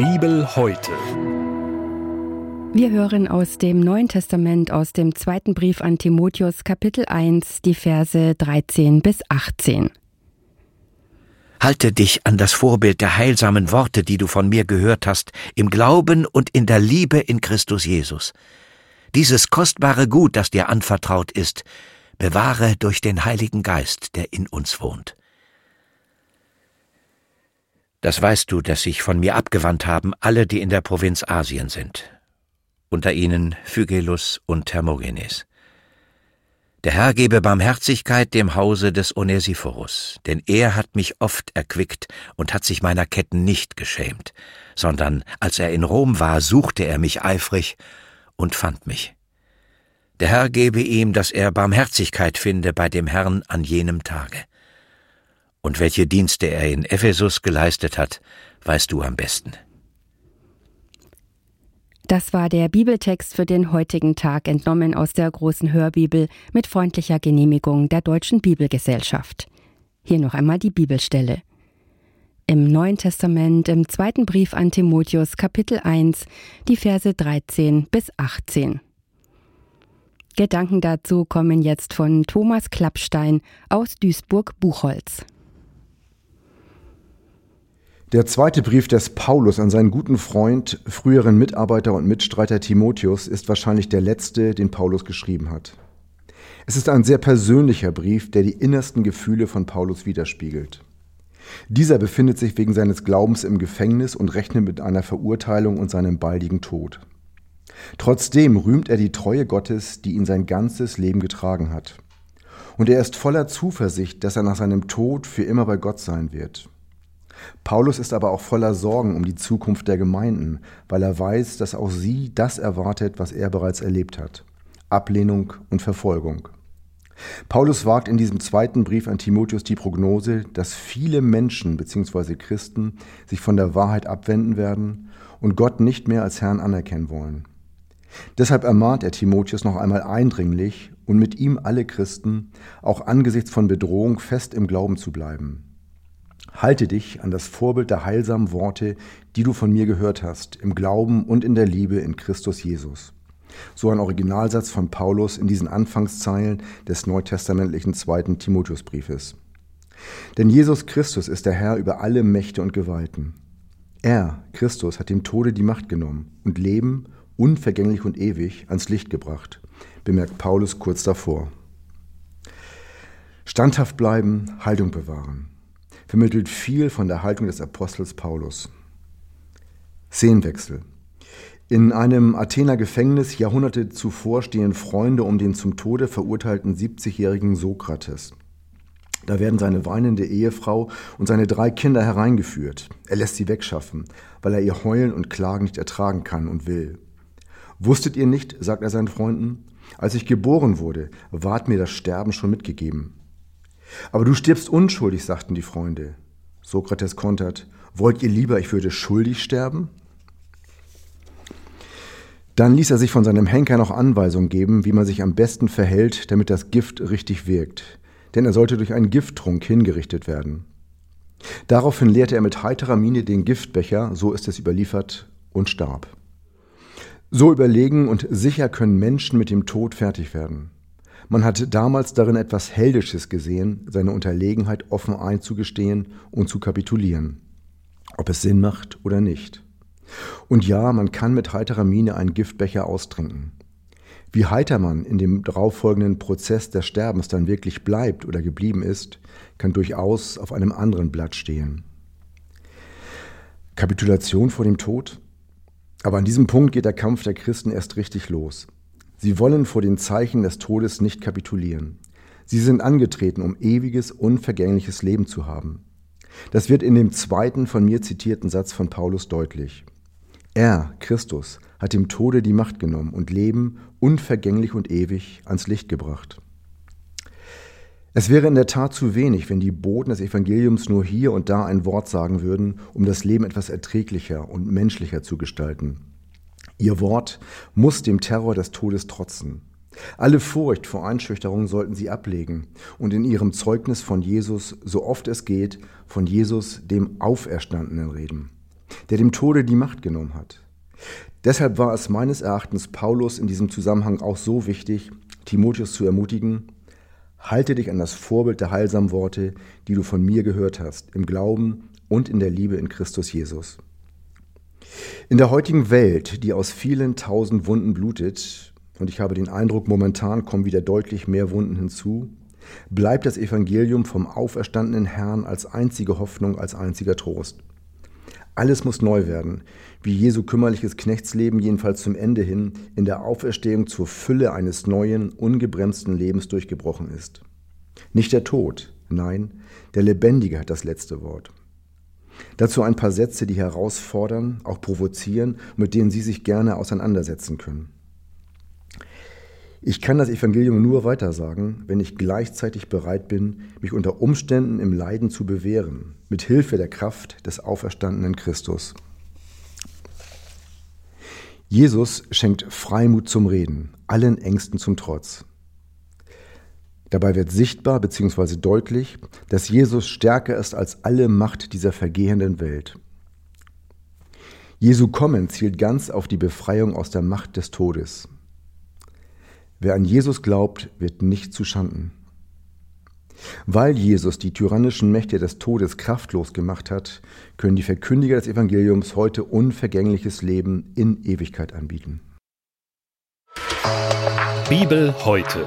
Bibel heute. Wir hören aus dem Neuen Testament, aus dem zweiten Brief an Timotheus, Kapitel 1, die Verse 13 bis 18. Halte dich an das Vorbild der heilsamen Worte, die du von mir gehört hast, im Glauben und in der Liebe in Christus Jesus. Dieses kostbare Gut, das dir anvertraut ist, bewahre durch den Heiligen Geist, der in uns wohnt. Das weißt du, dass sich von mir abgewandt haben alle, die in der Provinz Asien sind. Unter ihnen Phygelus und Hermogenes. Der Herr gebe Barmherzigkeit dem Hause des Onesiphorus, denn er hat mich oft erquickt und hat sich meiner Ketten nicht geschämt, sondern als er in Rom war, suchte er mich eifrig und fand mich. Der Herr gebe ihm, dass er Barmherzigkeit finde bei dem Herrn an jenem Tage. Und welche Dienste er in Ephesus geleistet hat, weißt du am besten. Das war der Bibeltext für den heutigen Tag, entnommen aus der großen Hörbibel mit freundlicher Genehmigung der Deutschen Bibelgesellschaft. Hier noch einmal die Bibelstelle. Im Neuen Testament, im zweiten Brief an Timotheus, Kapitel 1, die Verse 13 bis 18. Gedanken dazu kommen jetzt von Thomas Klappstein aus Duisburg-Buchholz. Der zweite Brief des Paulus an seinen guten Freund, früheren Mitarbeiter und Mitstreiter Timotheus ist wahrscheinlich der letzte, den Paulus geschrieben hat. Es ist ein sehr persönlicher Brief, der die innersten Gefühle von Paulus widerspiegelt. Dieser befindet sich wegen seines Glaubens im Gefängnis und rechnet mit einer Verurteilung und seinem baldigen Tod. Trotzdem rühmt er die Treue Gottes, die ihn sein ganzes Leben getragen hat. Und er ist voller Zuversicht, dass er nach seinem Tod für immer bei Gott sein wird. Paulus ist aber auch voller Sorgen um die Zukunft der Gemeinden, weil er weiß, dass auch sie das erwartet, was er bereits erlebt hat. Ablehnung und Verfolgung. Paulus wagt in diesem zweiten Brief an Timotheus die Prognose, dass viele Menschen bzw. Christen sich von der Wahrheit abwenden werden und Gott nicht mehr als Herrn anerkennen wollen. Deshalb ermahnt er Timotheus noch einmal eindringlich und mit ihm alle Christen, auch angesichts von Bedrohung fest im Glauben zu bleiben. Halte dich an das Vorbild der heilsamen Worte, die du von mir gehört hast, im Glauben und in der Liebe in Christus Jesus. So ein Originalsatz von Paulus in diesen Anfangszeilen des neutestamentlichen zweiten Timotheusbriefes. Denn Jesus Christus ist der Herr über alle Mächte und Gewalten. Er, Christus, hat dem Tode die Macht genommen und Leben, unvergänglich und ewig, ans Licht gebracht, bemerkt Paulus kurz davor. Standhaft bleiben, Haltung bewahren vermittelt viel von der Haltung des Apostels Paulus. Szenenwechsel. In einem Athener Gefängnis Jahrhunderte zuvor stehen Freunde um den zum Tode verurteilten 70-jährigen Sokrates. Da werden seine weinende Ehefrau und seine drei Kinder hereingeführt. Er lässt sie wegschaffen, weil er ihr Heulen und Klagen nicht ertragen kann und will. Wusstet ihr nicht, sagt er seinen Freunden, als ich geboren wurde, ward mir das Sterben schon mitgegeben. Aber du stirbst unschuldig, sagten die Freunde. Sokrates kontert, wollt ihr lieber, ich würde schuldig sterben? Dann ließ er sich von seinem Henker noch Anweisungen geben, wie man sich am besten verhält, damit das Gift richtig wirkt, denn er sollte durch einen Gifttrunk hingerichtet werden. Daraufhin leerte er mit heiterer Miene den Giftbecher, so ist es überliefert, und starb. So überlegen und sicher können Menschen mit dem Tod fertig werden. Man hat damals darin etwas Heldisches gesehen, seine Unterlegenheit offen einzugestehen und zu kapitulieren. Ob es Sinn macht oder nicht. Und ja, man kann mit heiterer Miene einen Giftbecher austrinken. Wie heiter man in dem darauffolgenden Prozess des Sterbens dann wirklich bleibt oder geblieben ist, kann durchaus auf einem anderen Blatt stehen. Kapitulation vor dem Tod? Aber an diesem Punkt geht der Kampf der Christen erst richtig los. Sie wollen vor den Zeichen des Todes nicht kapitulieren. Sie sind angetreten, um ewiges, unvergängliches Leben zu haben. Das wird in dem zweiten von mir zitierten Satz von Paulus deutlich. Er, Christus, hat dem Tode die Macht genommen und Leben unvergänglich und ewig ans Licht gebracht. Es wäre in der Tat zu wenig, wenn die Boten des Evangeliums nur hier und da ein Wort sagen würden, um das Leben etwas erträglicher und menschlicher zu gestalten. Ihr Wort muss dem Terror des Todes trotzen. Alle Furcht vor Einschüchterung sollten sie ablegen und in ihrem Zeugnis von Jesus, so oft es geht, von Jesus dem Auferstandenen reden. der dem Tode die Macht genommen hat. Deshalb war es meines Erachtens Paulus in diesem Zusammenhang auch so wichtig, Timotheus zu ermutigen, halte dich an das Vorbild der heilsamen Worte, die du von mir gehört hast, im Glauben und in der Liebe in Christus Jesus. In der heutigen Welt, die aus vielen tausend Wunden blutet, und ich habe den Eindruck, momentan kommen wieder deutlich mehr Wunden hinzu, bleibt das Evangelium vom auferstandenen Herrn als einzige Hoffnung, als einziger Trost. Alles muss neu werden, wie Jesu kümmerliches Knechtsleben jedenfalls zum Ende hin in der Auferstehung zur Fülle eines neuen, ungebremsten Lebens durchgebrochen ist. Nicht der Tod, nein, der Lebendige hat das letzte Wort. Dazu ein paar Sätze, die herausfordern, auch provozieren, mit denen Sie sich gerne auseinandersetzen können. Ich kann das Evangelium nur weitersagen, wenn ich gleichzeitig bereit bin, mich unter Umständen im Leiden zu bewähren, mit Hilfe der Kraft des auferstandenen Christus. Jesus schenkt Freimut zum Reden, allen Ängsten zum Trotz. Dabei wird sichtbar bzw. deutlich, dass Jesus stärker ist als alle Macht dieser vergehenden Welt. Jesu Kommen zielt ganz auf die Befreiung aus der Macht des Todes. Wer an Jesus glaubt, wird nicht zu Schanden. Weil Jesus die tyrannischen Mächte des Todes kraftlos gemacht hat, können die Verkündiger des Evangeliums heute unvergängliches Leben in Ewigkeit anbieten. Bibel heute.